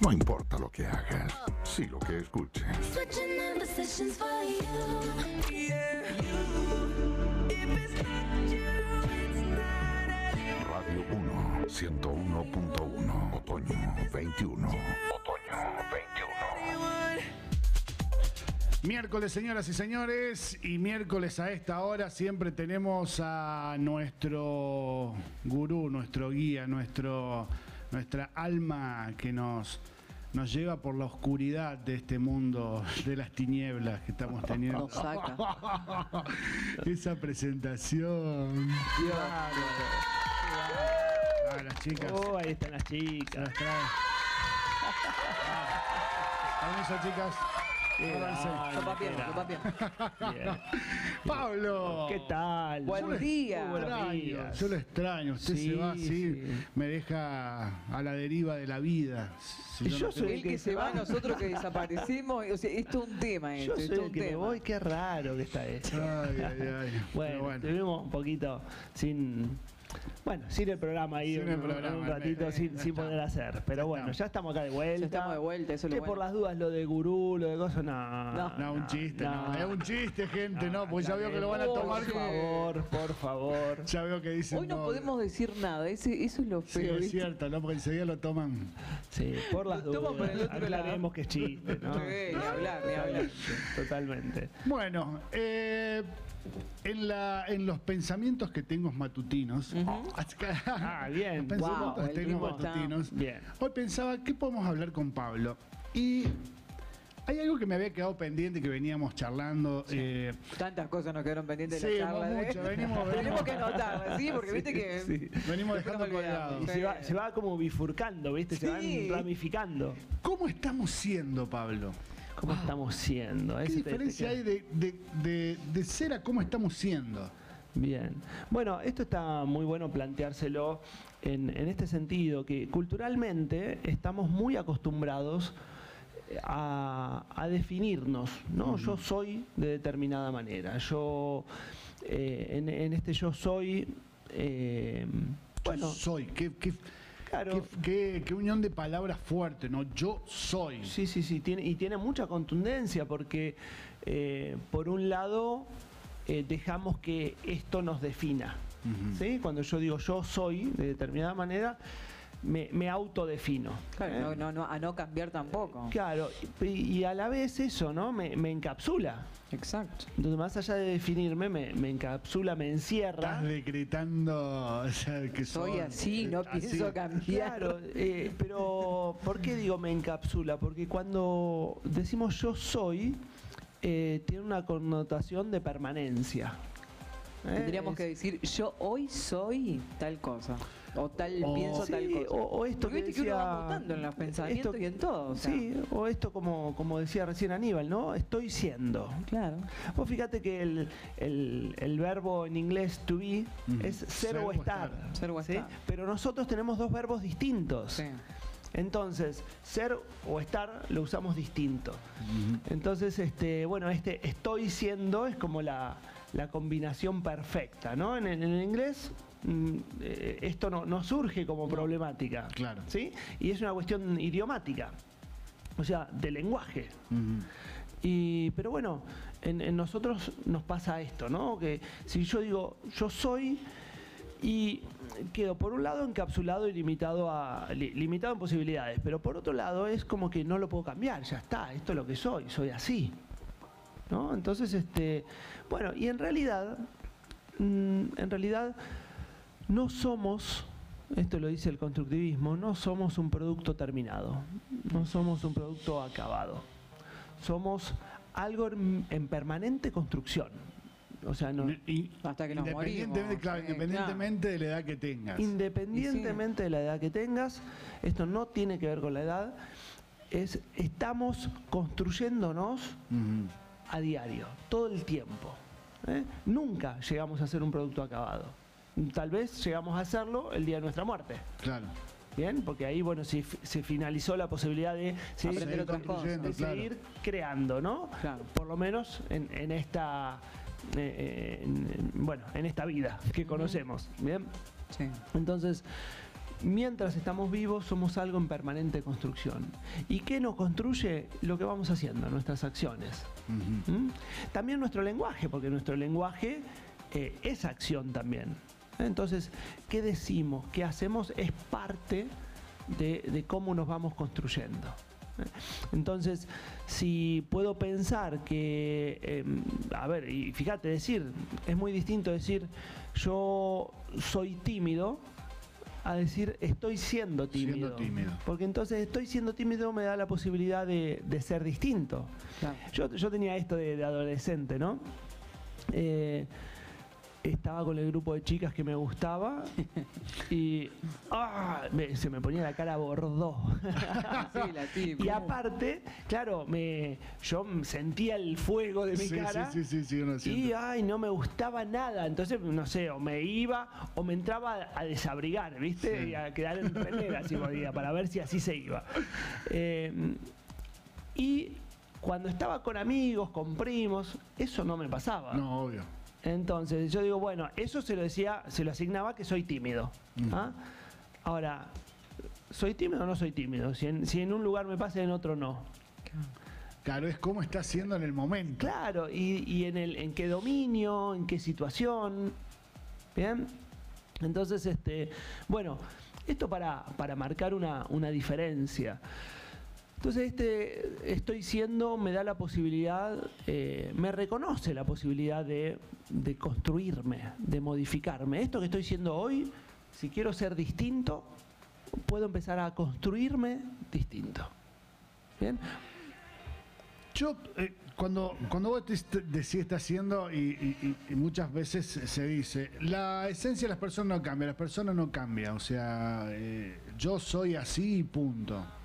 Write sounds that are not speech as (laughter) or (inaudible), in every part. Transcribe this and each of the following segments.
No importa lo que hagas, sí lo que escuches. Radio 1, 101.1, otoño 21. Otoño 21. Miércoles, señoras y señores, y miércoles a esta hora siempre tenemos a nuestro gurú, nuestro guía, nuestro, nuestra alma que nos, nos lleva por la oscuridad de este mundo de las tinieblas que estamos teniendo. Nos saca. (laughs) Esa presentación. A las chicas. Oh, ahí están las chicas. las trae. Permiso, chicas. Bien, bien. Bien. Pablo. ¿Qué tal? Buenos Yo lo extraño. Yo lo extraño. Usted Sí, se va así, sí. me deja a la deriva de la vida. Si Y no yo lo soy tengo- El que se va, nosotros que desaparecimos. O sea, esto es un tema. Yo Esto, soy esto es el un que me tema. voy, qué raro que está esto. (laughs) Ay, ay, ay. Bueno, bueno. estuvimos un poquito sin. Bueno, sin el programa ahí Sin un, el programa, un ratito eh, sin, poder hacer. Pero Ya bueno, estamos. ya estamos acá de vuelta. Ya estamos de vuelta, eso es lo Que bueno. por las dudas lo de gurú, lo de cosas, no. No. No, un chiste, no. Es un chiste, gente, no, porque ya veo que lo van a tomar sí. Por favor, por favor. (laughs) Ya veo que dicen. Hoy no podemos decir nada. Ese, eso es lo Sí, feo. es cierto, ¿no? Porque enseguida lo toman. Sí, por las Lo dudas. por el otro lado. Aclaremos que es chiste, ¿no? Sí, ni hablar, ni hablar. Totalmente. Bueno, eh, en, la, en los pensamientos que tengo matutinos. (laughs) Ah, bien. Los pensamientos Wow, que tengo está- matutinos. Bien. Hoy pensaba, ¿qué podemos hablar con Pablo? Y hay algo que me había quedado pendiente que veníamos charlando. eh, Tantas cosas nos quedaron pendientes de Sí, la charla. ¿eh? mucho, venimos- (laughs) Tenemos venimos- que anotarlas, ¿sí? Porque viste que. sí. venimos dejando colgados. Y se va, se va como bifurcando, ¿viste? Se Sí. van ramificando. ¿Cómo estamos siendo, Pablo? ¿Cómo estamos siendo? ¿Qué Ese te- te diferencia hay de, de- de- de ser a cómo estamos siendo? Bien. Bueno, esto está muy bueno planteárselo en, en este sentido, que culturalmente estamos muy acostumbrados a, a definirnos, ¿no? Yo soy de determinada manera. Yo, eh, en, en este yo soy, eh, Bueno, bueno, soy. ¿Qué, qué, Claro. qué- qué- qué unión de palabras fuerte, ¿no? Yo soy. Sí, sí, sí, tiene, y tiene mucha contundencia porque, eh, por un lado, eh, dejamos que esto nos defina. ¿sí? Cuando yo digo yo soy de determinada manera, me, me autodefino. Claro, ¿eh? no, no, no, a no cambiar tampoco. Claro, y, y a la vez eso, ¿no? Me, me encapsula. Exacto. Entonces, más allá de definirme, me, me encapsula, me encierra. Estás decretando o sea, que Soy soy así, no así. pienso cambiar. Claro, eh, pero ¿por qué digo me encapsula? Porque cuando decimos yo soy, eh, tiene una connotación de permanencia. ¿eh? Tendríamos Es- que decir, yo hoy soy tal cosa. O tal, O- pienso Sí, tal cosa. o, o esto Porque que viste que uno decía, va mutando en los pensamientos y en todo. o sea. Sí, o esto como, como decía recién Aníbal, ¿no? Estoy siendo. Claro. Vos fíjate que el, el- el verbo en inglés to be es ser, Ser o estar. Ser o ¿sí? estar. Pero nosotros tenemos dos verbos distintos. Sí. Entonces, ser o estar lo usamos distinto. Entonces, este, bueno, este estoy siendo es como la, la combinación perfecta, ¿no? En, el- en el inglés esto no, no surge como problemática. Claro. ¿Sí? Y es una cuestión idiomática. O sea, de lenguaje. Y, pero bueno, en, en nosotros nos pasa esto, ¿no? Que si yo digo yo soy y quedo por un lado encapsulado y limitado a li- limitado en posibilidades, pero por otro lado es como que no lo puedo cambiar, ya está, esto es lo que soy, soy así. ¿No? Entonces, este, bueno, y en realidad mm, en realidad no somos esto lo dice el constructivismo, no somos un producto terminado, no somos un producto acabado somos algo en, en permanente construcción. O sea, no, Y- Hasta que nos independientemente, morimos, claro, sí, independientemente de la edad que tengas. independientemente de la edad que tengas, esto no tiene que ver con la edad, es estamos construyéndonos a diario, todo el tiempo. ¿eh? Nunca llegamos a ser un producto acabado. Tal vez llegamos a hacerlo el día de nuestra muerte. Claro. Bien, porque ahí bueno se, se finalizó la posibilidad de seguir, Aprender Seguir otras construyendo, de claro. seguir creando, ¿no? Claro. Por lo menos en, en esta eh, en- en- bueno, en esta vida que conocemos. Bien. Sí. Entonces, mientras estamos vivos somos algo en permanente construcción. ¿Y qué nos construye? Lo que vamos haciendo, nuestras acciones. ¿Mm? También nuestro lenguaje, porque nuestro lenguaje eh, es acción también. Entonces, ¿qué decimos? ¿Qué hacemos? Es parte de, de cómo nos vamos construyendo. Entonces, si puedo pensar que, eh, a ver, y fíjate, decir, es muy distinto decir yo soy tímido a decir estoy siendo tímido. Siendo tímido. Porque entonces estoy siendo tímido me da la posibilidad de, de ser distinto. Claro. Yo, yo tenía esto de, de adolescente, ¿no? Eh, estaba con el grupo de chicas que me gustaba (laughs) y ¡ah! me- se me ponía la cara bordó. (laughs) Sí, la típica. y aparte, claro, me, yo sentía el fuego de mi Sí, cara. sí, sí, sí, sí, uno Y siente. ay, no me gustaba nada. Entonces, no sé, o me iba o me entraba a desabrigar, ¿viste? Sí. Y a quedar en remera si podía, para ver si así se iba. Eh, y cuando estaba con amigos, con primos, eso no me pasaba. No, obvio. Entonces yo digo, bueno, eso se lo decía, se lo asignaba que soy tímido. Mm. ¿ah? Ahora, ¿soy tímido o no soy tímido? Si en, si en un lugar me pasa y en otro no. Claro, es cómo está haciendo en el momento. Claro, y, y en, el, en qué dominio, en qué situación. Bien. Entonces, este, bueno, esto para, para marcar una, una diferencia. Entonces, este estoy siendo, me da la posibilidad, eh, me reconoce la posibilidad de, construirme, de modificarme. Esto que estoy siendo hoy, si quiero ser distinto, puedo empezar a construirme distinto. Bien. Yo, eh, cuando, cuando vos decís está haciendo, y muchas veces se dice, la esencia de las personas no cambia, las personas no cambian, o sea, eh, yo soy así y punto.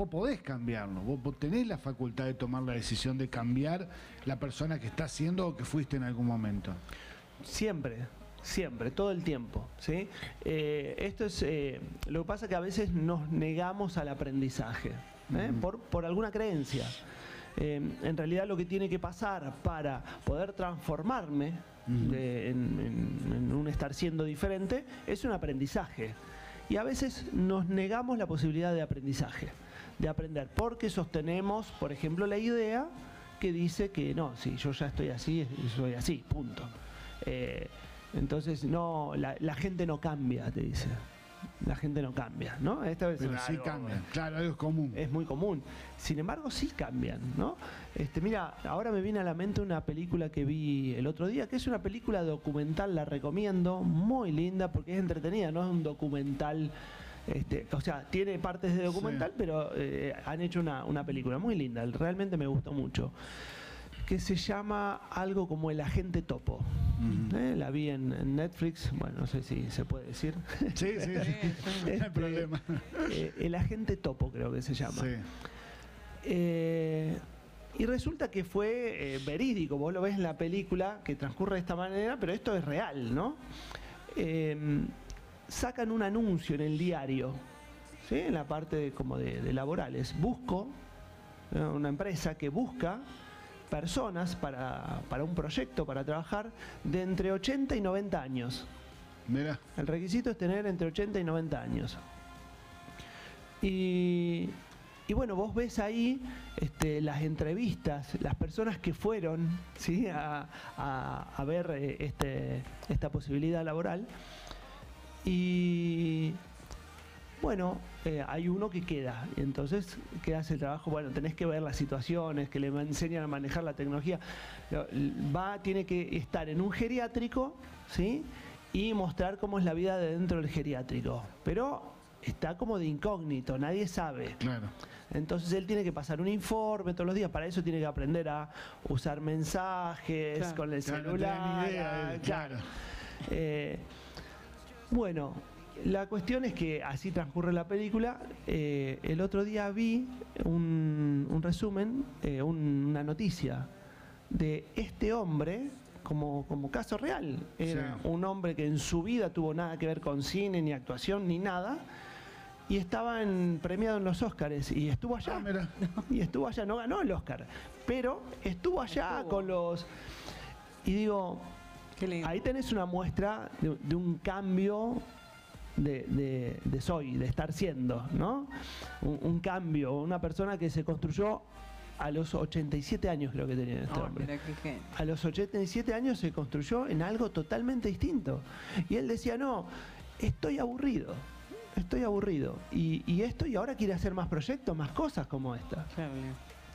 Vos podés cambiarlo, vos, vos tenés la facultad de tomar la decisión de cambiar la persona que está siendo o que fuiste en algún momento. Siempre, siempre, todo el tiempo. ¿sí? Eh, esto es. eh, lo que pasa que a veces nos negamos al aprendizaje ¿eh? por, por alguna creencia. Eh, en realidad, lo que tiene que pasar para poder transformarme de- en, en- en un estar siendo diferente es un aprendizaje. Y a veces nos negamos la posibilidad de aprendizaje, de aprender, porque sostenemos, por ejemplo, la idea que dice que no, si yo ya estoy así, soy así, punto. Eh, entonces, no, la, la gente no cambia, te dice. La gente no cambia, ¿no? Esta es Pero sí algo- cambian, claro, algo es común. es muy común. Sin embargo, sí cambian, ¿no? Este, mira, ahora me viene a la mente una película que vi el otro día, que es una película documental, la recomiendo, muy linda porque es entretenida, no es un documental. Este, o sea, tiene partes de documental, Sí. pero eh, han hecho una, una película muy linda, realmente me gustó mucho, que se llama algo como El Agente Topo. ¿eh? La vi en, en Netflix, bueno, no sé si se puede decir. Sí, sí, sí. (laughs) no hay Este, problema. Eh, el Agente Topo creo que se llama. Sí. Eh, y resulta que fue verídico, vos lo ves en la película que transcurre de esta manera, pero esto es real, ¿no? Sacan un anuncio en el diario, ¿sí? en la parte de- como de, de laborales. Busco, una empresa que busca personas para, para un proyecto, para trabajar, de entre 80 y 90 años. Mira, El requisito es tener entre 80 y 90 años. Y, y bueno, vos ves ahí este, las entrevistas, las personas que fueron ¿sí? a, a- a ver eh, este, esta posibilidad laboral. Y bueno, eh, hay uno que queda. Y entonces, ¿qué hace el trabajo? Bueno, tenés que ver las situaciones, que le enseñan a manejar la tecnología. Lo- Va, tiene que estar en un geriátrico, ¿sí? Y mostrar cómo es la vida de dentro del geriátrico. Pero está como de incógnito, nadie sabe. claro. Entonces él tiene que pasar un informe todos los días, para eso tiene que aprender a usar mensajes Claro. con el Claro, no tenía celular. ni idea, él, claro. Eh, bueno, la cuestión es que así transcurre la película. Eh, el otro día vi un, un resumen, eh, un- una noticia de este hombre. Como, como caso real. Era Sí. un hombre que en su vida tuvo nada que ver con cine, ni actuación, ni nada. Y estaba en- premiado en los Óscares. Y estuvo allá. Ah, mira. Y estuvo allá, no ganó el Oscar. Pero estuvo allá con los. Y digo, Qué lindo. Ahí tenés una muestra de, de un cambio de, de- de soy, de estar siendo, ¿no? Un, un cambio, una persona que se construyó a los 87 años creo que tenía este Oh, hombre. A los 87 años se construyó en algo totalmente distinto. Y él decía, no, estoy aburrido, estoy aburrido. Y, y esto, y ahora quiere hacer más proyectos, más cosas como esta. Claro.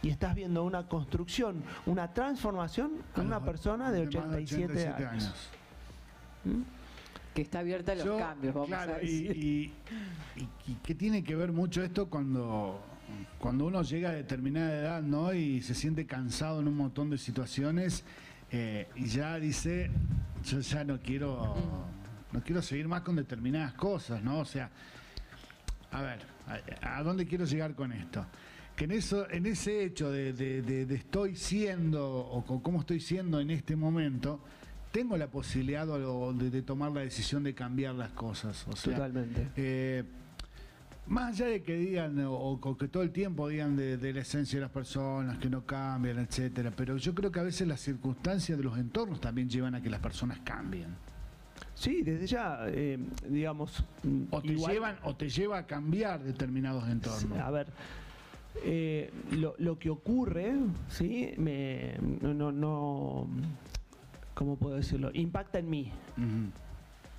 Y estás viendo una construcción, una transformación A en una persona de más 87, años. ¿Mm? Que está abierta a los Yo, cambios, vamos claro, a y, decir. y, y- y que tiene que ver mucho esto cuando, cuando uno llega a determinada edad, ¿no? Y se siente cansado en un montón de situaciones eh, y ya dice, yo ya no quiero, no quiero seguir más con determinadas cosas, ¿no? O sea, a ver, ¿a, a dónde quiero llegar con esto? Que en eso, en ese hecho de, de- de- de estoy siendo o con cómo estoy siendo en este momento, tengo la posibilidad o- de, de tomar la decisión de cambiar las cosas. O sea, Totalmente. eh, más allá de que digan o, o que todo el tiempo digan de, de la esencia de las personas, que no cambian, etcétera, pero yo creo que a veces las circunstancias de los entornos también llevan a que las personas cambien. Sí, desde ya, eh, digamos. O te igual- llevan, o te lleva a cambiar determinados entornos. A ver, eh, lo, lo que ocurre, ¿sí? Me, no, no, ¿cómo puedo decirlo? Impacta en mí.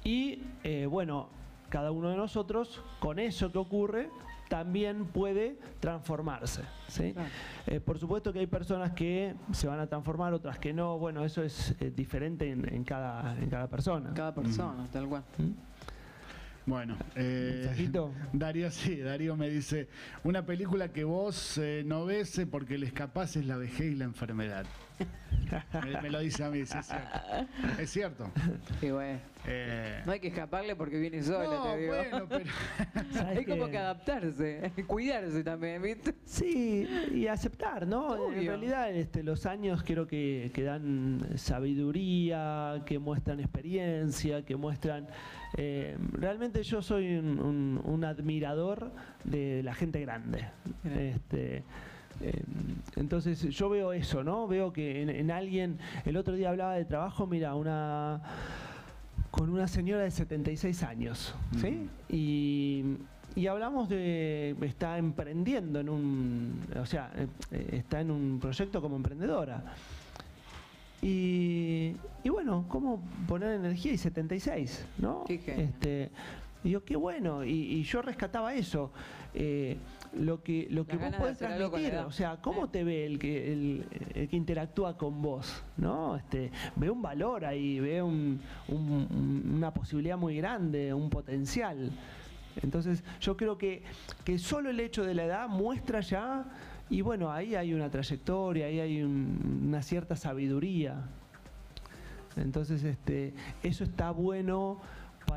Y eh, bueno, cada uno de nosotros, con eso que ocurre, también puede transformarse. ¿sí? Claro. Eh, por supuesto que hay personas que se van a transformar, otras que no. Bueno, eso es eh, diferente en, en cada, en cada persona. Cada persona, tal cual. ¿Mm? Bueno, eh. Darío sí, Darío me dice, una película que vos eh, no ves porque les capaz es la vejez y la enfermedad. Me, me lo dice a mí, sí, es cierto. Es cierto. Y bueno, Eh, no hay que escaparle porque viene sola, no, te digo. bueno, pero ¿Sabes Hay como que adaptarse, cuidarse también, ¿viste? Sí, y aceptar, ¿no? En realidad este, los años creo que, que dan sabiduría, que muestran experiencia, que muestran... eh, realmente yo soy un, un- un admirador de la gente grande. Este, eh, entonces yo veo eso, ¿no? Veo que en, en alguien, el otro día hablaba de trabajo, mira, una con una señora de 76 años, ¿sí? Y, y hablamos de, está emprendiendo en un, o sea, eh, está en un proyecto como emprendedora. Y, y bueno, ¿cómo poner energía y 76, no? Qué. Este, y yo, qué bueno, y, y yo rescataba eso. eh, lo que, lo que vos podés transmitir, o sea, ¿cómo te ve el que, el, el que interactúa con vos? ¿no? Este, ve un valor ahí, ve un- un- una posibilidad muy grande, un potencial. Entonces, yo creo que, que solo el hecho de la edad muestra ya, y bueno, ahí hay una trayectoria, ahí hay un- una cierta sabiduría. Entonces, este, eso está bueno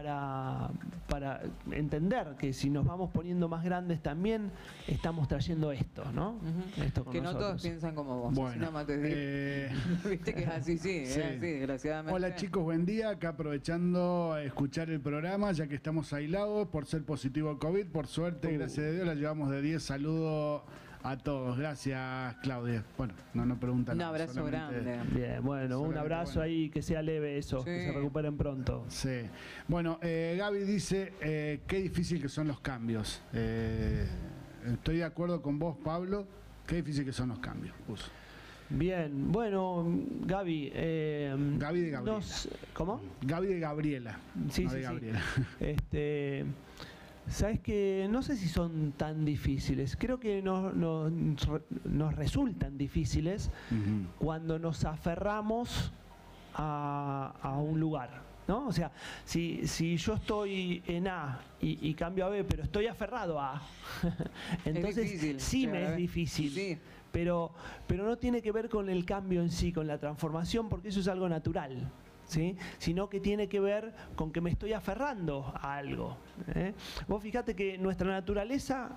para, para entender que si nos vamos poniendo más grandes también estamos trayendo esto, ¿no? Ujú. Esto con Que no todos piensan como vos. bueno. así nomás te digo. eh, (laughs) Viste que es así, sí, Sí. es así, desgraciadamente. Hola chicos, buen día. Acá aprovechando a escuchar el programa, ya que estamos aislados por ser positivo COVID. Por suerte, Uh. gracias a Dios, la llevamos de 10. Saludos a todos. Gracias, Claudia. Bueno, no nos preguntan. Un abrazo solamente- grande. Bien, bueno, un abrazo bueno. ahí, que sea leve eso, que Sí. se recuperen pronto. Sí. Bueno, eh, Gaby dice, eh, qué difícil que son los cambios. Eh, estoy de acuerdo con vos, Pablo. Qué difícil que son los cambios. Bien, bueno, Gaby. eh, Gaby de Gabriela. nos- ¿Cómo? Gaby de Gabriela. Sí, no sí, de sí. Gabriela. (laughs) Este, Sabes que no sé si son tan difíciles. Creo que no- no- nos resultan difíciles cuando nos aferramos a, a un lugar. ¿no? O sea, si, si yo estoy en A y, y cambio a B, pero estoy aferrado a A, (laughs) entonces difícil sí me es difícil. Sí. Pero, pero no tiene que ver con el cambio en sí, con la transformación, porque eso es algo natural. ¿Sí? sino que tiene que ver con que me estoy aferrando a algo. ¿eh? Vos fíjate que nuestra naturaleza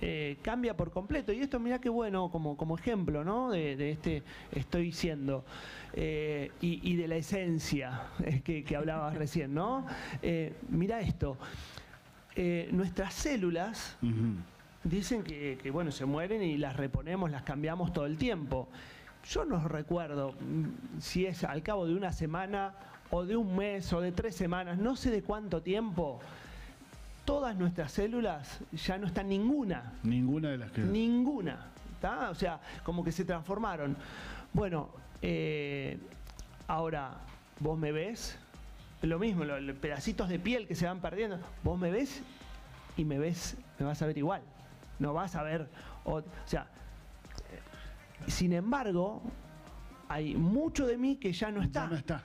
eh, cambia por completo, y esto mirá qué bueno como, como ejemplo ¿no? de, de este estoy siendo, eh, y, y de la esencia eh, que, que hablabas recién, ¿no? Mirá esto, nuestras células. Dicen que, que, bueno, se mueren y las reponemos, las cambiamos todo el tiempo. Yo no recuerdo mm, si es al cabo de una semana o de un mes o de tres semanas, no sé de cuánto tiempo, todas nuestras células ya no están ninguna, Ninguna de las que. ninguna, ¿tá? O sea, como que se transformaron. Bueno, eh, ahora, vos me ves, lo mismo, lo- los pedacitos de piel que se van perdiendo, vos me ves y me ves, me vas a ver igual, no vas a ver, o, o sea, sin embargo, hay mucho de mí que ya no está Ya no está.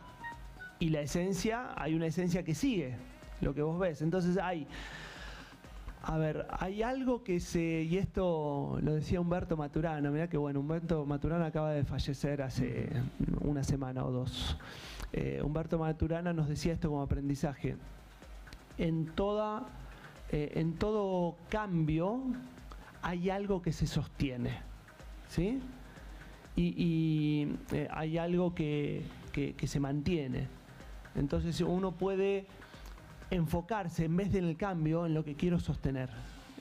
y la esencia, hay una esencia que sigue lo que vos ves. Entonces hay, a ver, hay algo que se, y esto lo decía Humberto Maturana, mirá que bueno, Humberto Maturana acaba de fallecer hace una semana o dos. Eh, Humberto Maturana nos decía esto como aprendizaje. En toda, eh, en todo cambio hay algo que se sostiene. ¿Sí? Y, y, eh, hay algo que, que- se mantiene. Entonces uno puede enfocarse en vez de en el cambio en lo que quiero sostener,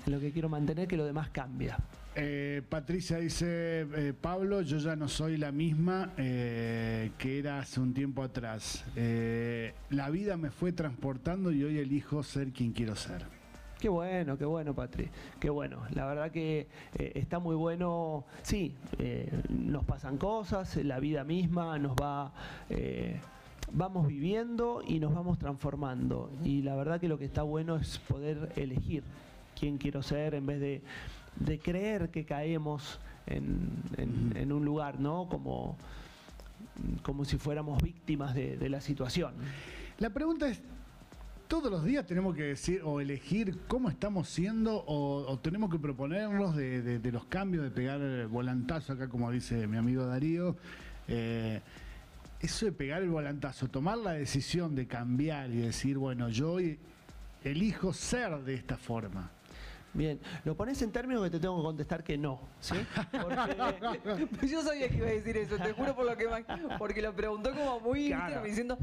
en lo que quiero mantener, que lo demás cambia. Eh, Patricia dice, eh, Pablo, yo ya no soy la misma eh, que era hace un tiempo atrás. La vida me fue transportando y hoy elijo ser quien quiero ser. Qué bueno, qué bueno, Patri. Qué bueno. La verdad que eh, está muy bueno. Sí, eh, nos pasan cosas, la vida misma nos va. eh, vamos viviendo y nos vamos transformando. Y la verdad que lo que está bueno es poder elegir quién quiero ser en vez de, de creer que caemos en, en- en un lugar, ¿no? Como, como si fuéramos víctimas de, de la situación. La pregunta es, ¿todos los días tenemos que decir o elegir cómo estamos siendo o, tenemos que proponernos de, los cambios, de pegar el volantazo acá, como dice mi amigo Darío? Eh, eso de pegar el volantazo, tomar la decisión de cambiar y decir, bueno, yo elijo ser de esta forma. Bien, lo pones en términos que te tengo que contestar que no, ¿sí? Porque, (laughs) Yo sabía que iba a decir eso, te juro por lo que ma- porque lo preguntó como muy. Claro. diciendo,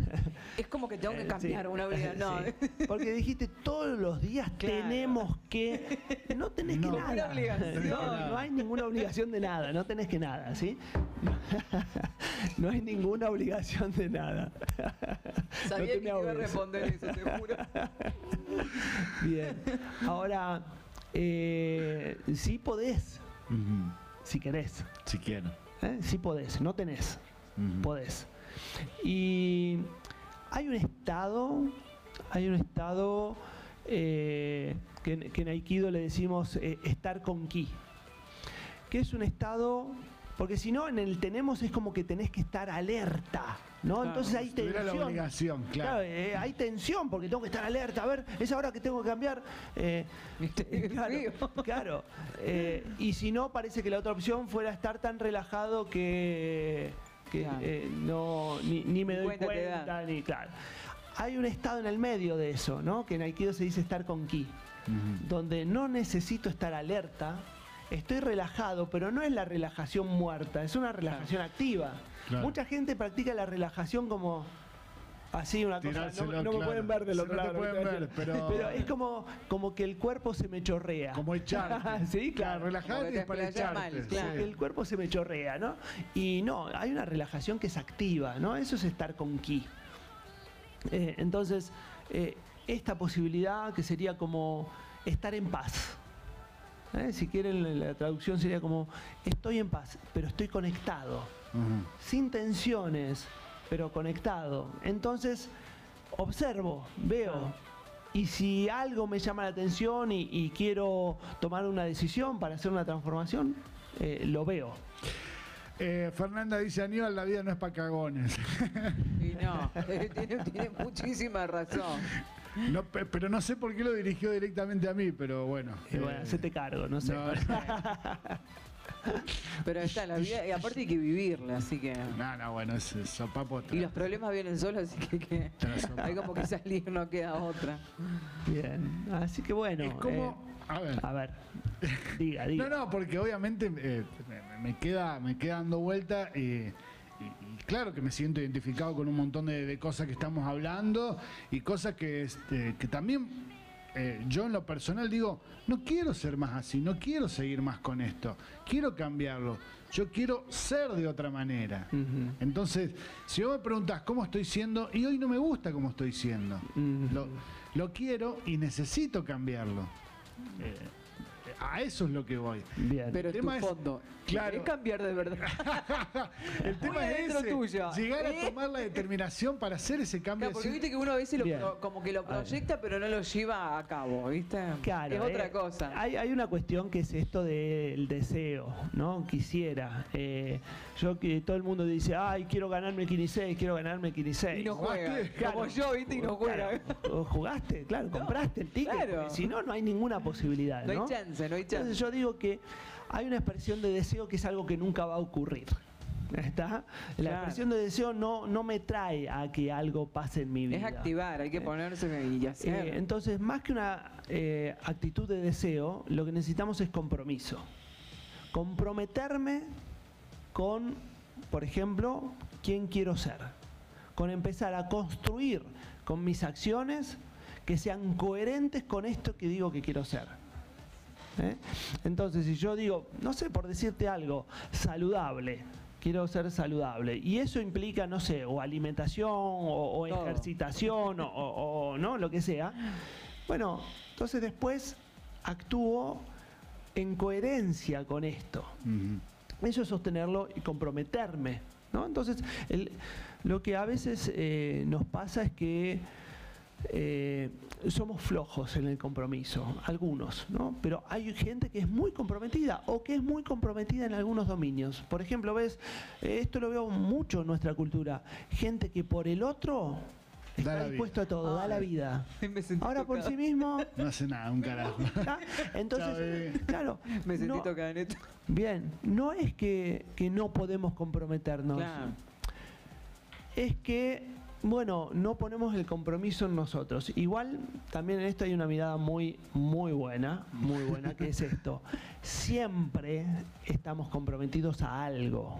es como que tengo que cambiar Sí. una vida. No, Sí. Porque dijiste todos los días Claro. tenemos que. No tenés que nada. Obligación. No, no hay ninguna obligación de nada, no tenés que nada, ¿sí? (laughs) No hay ninguna obligación de nada. (laughs) sabía No te que me iba a responder eso, te juro. Bien. Ahora, eh, sí podés, si querés. Si quiero. ¿eh? Sí podés, no tenés. Podés. Y hay un estado, hay un estado eh, que, en- que en Aikido le decimos eh, estar con ki, que es un estado, porque si no en el tenemos es como que tenés que estar alerta, ¿no? Claro, Entonces hay Tuviera la tensión. obligación, Claro, claro. eh, hay tensión porque tengo que estar alerta. A ver, es ahora que tengo que cambiar. eh, (laughs) claro. Eh, y si no, parece que la otra opción fuera estar tan relajado que, que, Claro. eh, no, ni, ni me doy cuenta ni claro. Hay un estado en el medio de eso, ¿no? Que en Aikido se dice estar con ki, donde no necesito estar alerta, estoy relajado, pero no es la relajación muerta, es una relajación activa. Claro. Mucha gente practica la relajación como así, una cosa, no, no me claro. pueden ver no te lado. pueden ver, pero- es como, como que el cuerpo se me chorrea. Como echarte. (laughs) sí, claro. Relajarte es para echarte. mal, claro. Que el cuerpo se me chorrea, ¿no? Y no, hay una relajación que es activa, ¿no? Eso es estar con ki. Eh, entonces, eh, esta posibilidad que sería como estar en paz. ¿Eh? Si quieren, la, traducción sería como estoy en paz, pero estoy conectado, sin tensiones, pero conectado. Entonces, observo, veo. Y si algo me llama la atención y, y quiero tomar una decisión para hacer una transformación, eh, lo veo. Eh, Fernanda dice, Aníbal, la vida no es para cagones. Y no, (laughs) tiene, tiene muchísima razón. (laughs) No, pe- pero no sé por qué lo dirigió directamente a mí, pero bueno. Y bueno, eh, hacete cargo, no sé. no, (laughs) Pero está la vida, y aparte hay que vivirla, así que. no, no, bueno, es es sopapo Y los problemas vienen solos, así que, hay como que salir, no queda otra. Bien, así que bueno. Es como. eh, a ver. a ver, diga, diga. No, no, porque obviamente eh, me, me queda, me queda dando vuelta y, y claro que me siento identificado con un montón de, de cosas que estamos hablando y cosas que, este, que también eh, yo en lo personal digo, no quiero ser más así, no quiero seguir más con esto, quiero cambiarlo, yo quiero ser de otra manera. Entonces, si vos me preguntas cómo estoy siendo, y hoy no me gusta cómo estoy siendo, lo, lo quiero y necesito cambiarlo. Eh, a eso es lo que voy. Bien. Pero El tu tema es- fondo. claro. ¿Querés cambiar de verdad? (laughs) El tema Muy es ese, tuyo. llegar ¿Eh? a tomar la determinación para hacer ese cambio. Claro, porque viste que uno a veces lo como que lo proyecta, pero no lo lleva a cabo, ¿viste? Claro, es otra eh, cosa. Hay, hay una cuestión que es esto del deseo, ¿no? Quisiera. Eh, yo que todo el mundo dice, ay, quiero ganarme el 15, quiero ganarme el 15. y no juega. ¿Jugaste? Como yo, ¿viste? Y no juega. Claro, jugaste, claro, compraste el ticket. Si no, no hay ninguna posibilidad. No hay chance, no Entonces yo digo que hay una expresión de deseo que es algo que nunca va a ocurrir. ¿Está? La Claro. expresión de deseo no, no me trae a que algo pase en mi vida. Es activar, hay que ponerse y hacer. Eh, entonces, más que una eh, actitud de deseo, lo que necesitamos es compromiso. Comprometerme con, por ejemplo, quién quiero ser. Con empezar a construir con mis acciones que sean coherentes con esto que digo que quiero ser. ¿Eh? Entonces, si yo digo, no sé, por decirte algo, saludable, quiero ser saludable, y eso implica, no sé, o alimentación, o, ejercitación, o, no, lo que sea, bueno, entonces después actúo en coherencia con esto. Eso es sostenerlo y comprometerme. ¿no? Entonces, el- lo que a veces eh, nos pasa es que eh, somos flojos en el compromiso, algunos, ¿no? Pero hay gente que es muy comprometida o que es muy comprometida en algunos dominios. Por ejemplo, ves, eh, esto lo veo mucho en nuestra cultura, gente que por el otro Da está la dispuesto a todo, da la vida. (laughs) Me sentí Ahora por sí mismo, (laughs) No hace nada, un carajo. (laughs) ¿ah? entonces, claro, Me sentí no- tocada en esto. Bien, no es que, que no podemos comprometernos, Claro. es que, bueno, no ponemos el compromiso en nosotros. Igual, también en esto hay una mirada muy, muy buena, muy buena, que es esto. Siempre estamos comprometidos a algo.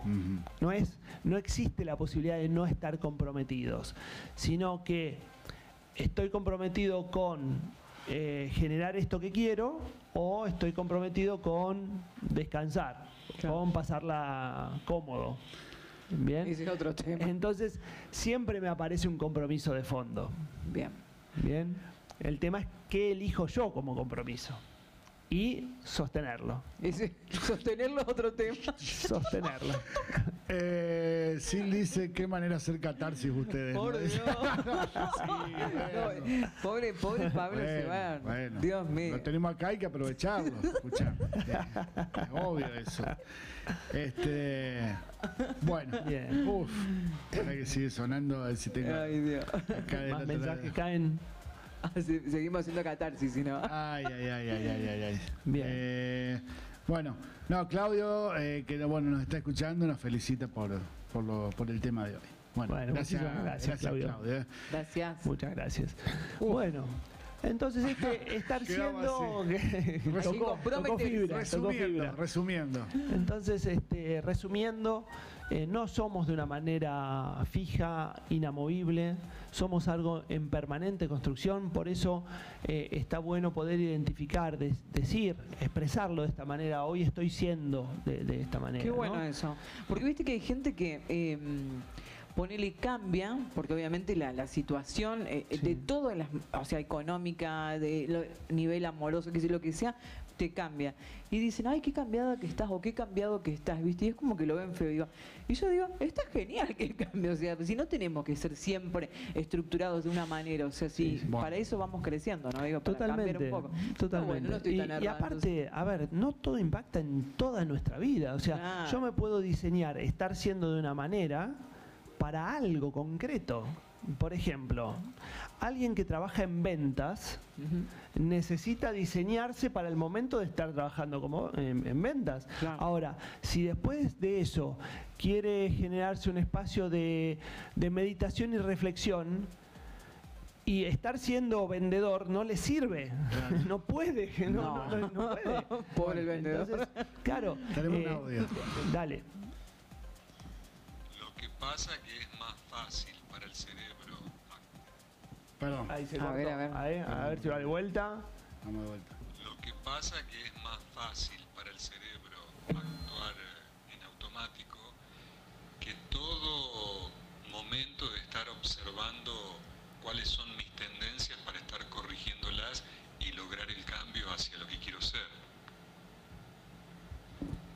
No, es, no existe la posibilidad de no estar comprometidos, sino que estoy comprometido con eh, generar esto que quiero o estoy comprometido con descansar, Claro. con pasarla cómodo. Bien. Ese es otro tema. Entonces, siempre me aparece un compromiso de fondo. Bien. Bien. El tema es qué elijo yo como compromiso y sostenerlo. Sostenerlo es otro tema. (laughs) Sostenerlo. Eh, Sil dice qué manera hacer catarsis ustedes. Por ¿no? Dios. (laughs) Sí, No, bueno. pobre, pobre Pablo Bueno, se va. bueno. Dios mío. Lo tenemos acá, hay que aprovecharlo. Escuchá. Es obvio eso. Este. Bueno. Bien. Uf. Ahora que sigue sonando, a ver si tengo Ay, Dios. acá Más mensajes caen. (laughs) Se- Seguimos haciendo catarsis, si no. Ay, ay, ay, ay, ay, ay, ay. Bien. Eh, bueno, no, Claudio, eh, que bueno, nos está escuchando, nos felicita por, por, lo- por el tema de hoy. Bueno, Bueno, gracias, muchísimas gracias, gracias, Claudio. Claudio. eh. Gracias. Muchas gracias. Bueno, entonces este estar (laughs) Quedamos siendo que (laughs) tocó, tocó fibra, tocó Resumiendo, fibra. resumiendo. Entonces, este, resumiendo, eh, no somos de una manera fija, inamovible, somos algo en permanente construcción, por eso eh, está bueno poder identificar, de- decir, expresarlo de esta manera, hoy estoy siendo de, de esta manera. Qué bueno ¿no? eso. Porque viste que hay gente que eh, ponele cambia, porque obviamente la, la situación eh, Sí. de todas las, o sea, económica, de lo- nivel amoroso, que sea lo que sea, te cambia. Y dicen, ay, qué cambiada que estás, o qué cambiado que estás, ¿viste? Y es como que lo ven feo. Digo, y yo digo, está genial que cambie, o sea, si no tenemos que ser siempre estructurados de una manera, o sea, si sí. Bueno. para eso vamos creciendo, ¿no? Digo, para Totalmente, cambiar un poco. totalmente. bueno, no estoy y, y aparte, a ver, no todo impacta en toda nuestra vida. O sea, Claro. yo me puedo diseñar estar siendo de una manera para algo concreto. Por ejemplo, alguien que trabaja en ventas necesita diseñarse para el momento de estar trabajando como en, en ventas. Claro. Ahora, si después de eso quiere generarse un espacio de, de meditación y reflexión, y estar siendo vendedor no le sirve, (laughs) no puede, (laughs) no, no- no- no puede. (laughs) Pobre el vendedor. Entonces, claro. Tenemos un eh, audio. Dale. Lo que pasa que es más fácil para el cerebro Perdón. Ahí se A cortó. ver, a ver. A ver, a ver si va de vuelta. Vamos de vuelta. Lo que pasa que es más fácil para el cerebro actuar eh, en automático que todo momento de estar observando cuáles son mis tendencias para estar corrigiéndolas y lograr el cambio hacia lo que quiero ser.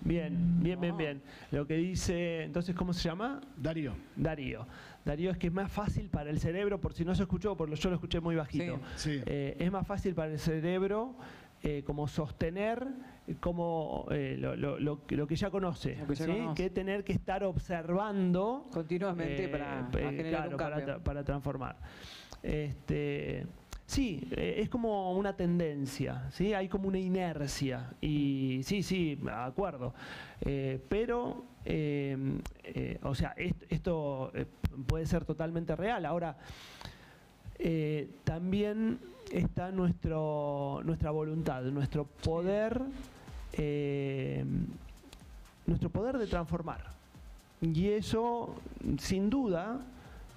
Bien, bien, bien, bien. Lo que dice, entonces, ¿cómo se llama? Darío. Darío. Darío es que es más fácil para el cerebro, por si no se escuchó, porque yo lo escuché muy bajito. Sí, sí. Eh, es más fácil para el cerebro eh, como sostener como eh, lo, lo- lo que- lo que ya conoce, Lo que ya ¿sí? conoce. que tener que estar observando Continuamente para- para generar claro, un para, cambio. tra- para transformar. Este, sí, es como una tendencia, ¿sí? hay como una inercia. Y sí, sí, de acuerdo. Eh, pero, eh, eh, o sea, est- esto, eh, puede ser totalmente real. Ahora, eh, también está nuestro, nuestra voluntad, nuestro poder, eh, nuestro poder de transformar. Y eso, sin duda,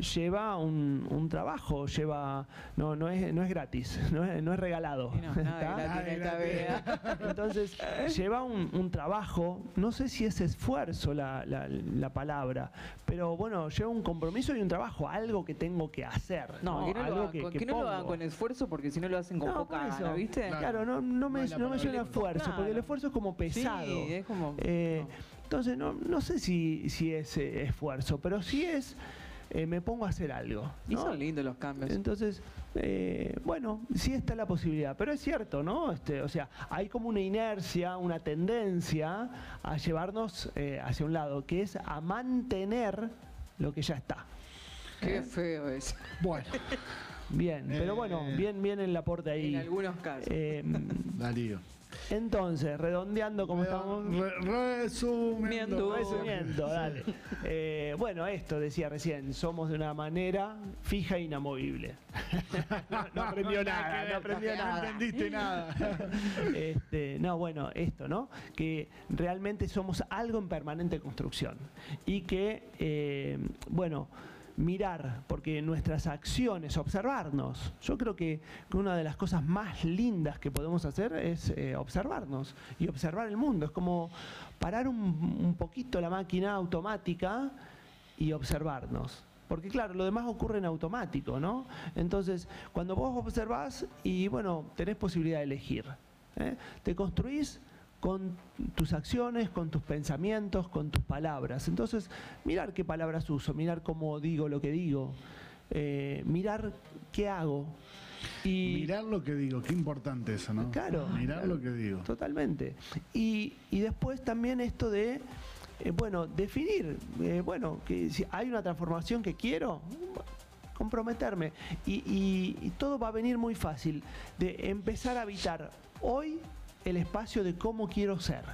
lleva un, un trabajo, lleva no, no, es, no es gratis, (laughs) no es, no es regalado. No, gratis vida. Entonces, lleva un, un trabajo, no sé si es esfuerzo la, la- la palabra, pero bueno, lleva un compromiso y un trabajo, algo que tengo que hacer. No, que no, lo Algo hagan, con, que no lo hagan pongo. con esfuerzo porque si no lo hacen con No, poca gana, ¿viste? Claro. No, no me, No me suena esfuerzo, porque el esfuerzo es como pesado. Sí, es como... Eh, no. Entonces, no, no sé si, si es eh, esfuerzo, pero sí es, eh, me pongo a hacer algo. Y son lindos los cambios. Entonces, eh, bueno, sí está la posibilidad, pero es cierto, ¿no? Este, o sea, hay como una inercia, una tendencia a llevarnos eh, hacia un lado, que es a mantener lo que ya está. Qué feo es. Bueno, Bien, pero Eh, bueno, bien, bien el aporte ahí. En algunos casos. Eh, Darío. Entonces, redondeando como estamos. Re- resumiendo. Miendo. Resumiendo, dale. (laughs) Eh, bueno, esto decía recién, somos de una manera fija e inamovible. (laughs) no, no aprendió nada, no aprendió No nada. entendiste nada. (laughs) Este, no, bueno, esto, ¿no? Que realmente somos algo en permanente construcción. Y que, eh, bueno, mirar, porque nuestras acciones, observarnos. Yo creo que, una de las cosas más lindas que podemos hacer es eh, observarnos y observar el mundo. Es como parar un, un poquito la máquina automática y observarnos. Porque claro, lo demás ocurre en automático, ¿no? Entonces, cuando vos observás y bueno, tenés posibilidad de elegir. ¿eh? Te construís con tus acciones, con tus pensamientos, con tus palabras. Entonces, mirar qué palabras uso, mirar cómo digo lo que digo, eh, mirar qué hago. Y Mirar lo que digo, qué importante eso, ¿no? Claro. Mirar claro, lo que digo. Totalmente. Y, y después también esto de, eh, bueno, definir, eh, bueno, que si hay una transformación que quiero, comprometerme. Y, y- y todo va a venir muy fácil, de empezar a habitar hoy el espacio de cómo quiero ser.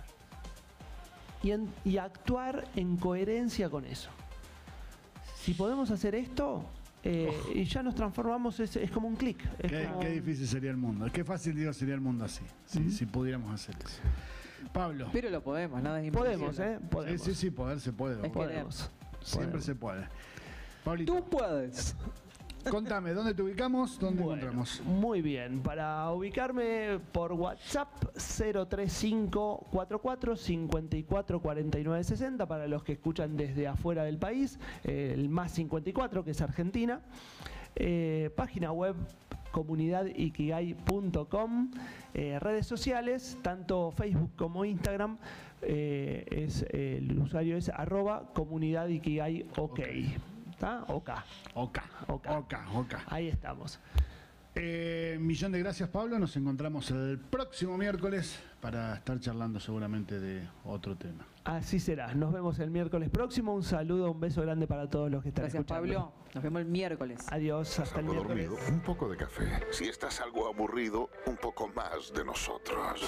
Y, en- y actuar en coherencia con eso. Si podemos hacer esto, eh, y ya nos transformamos, es, es como un clic. Qué, como- qué difícil sería el mundo. Qué fácil, digo, sería el mundo así. Si, si pudiéramos hacer eso. Pablo. Pero lo podemos, nada es. Podemos, ¿eh? Podemos. Sí, sí, sí, poder se puede. Podemos. Siempre podemos. se puede. Pablito, Tú puedes. Contame, ¿dónde te ubicamos? ¿Dónde Bueno, encontramos? Muy bien, para ubicarme por WhatsApp 035 44 54 49 60 para los que escuchan desde afuera del país, el más 54 que es Argentina. Eh, página web comunidadikigai.com, eh, redes sociales, tanto Facebook como Instagram, eh, es, el usuario es arroba comunidadikigai ok. ¿Está? OK. Oca. Oca. Oca, Oca. Ahí estamos. Eh, millón de gracias, Pablo. Nos encontramos el próximo miércoles para estar charlando seguramente de otro tema. Así será. Nos vemos el miércoles próximo. Un saludo, un beso grande para todos los que están Gracias, escuchando. Pablo. Nos vemos el miércoles. Adiós, hasta el miércoles. dormido, un poco de café. Si estás algo aburrido, un poco más de nosotros.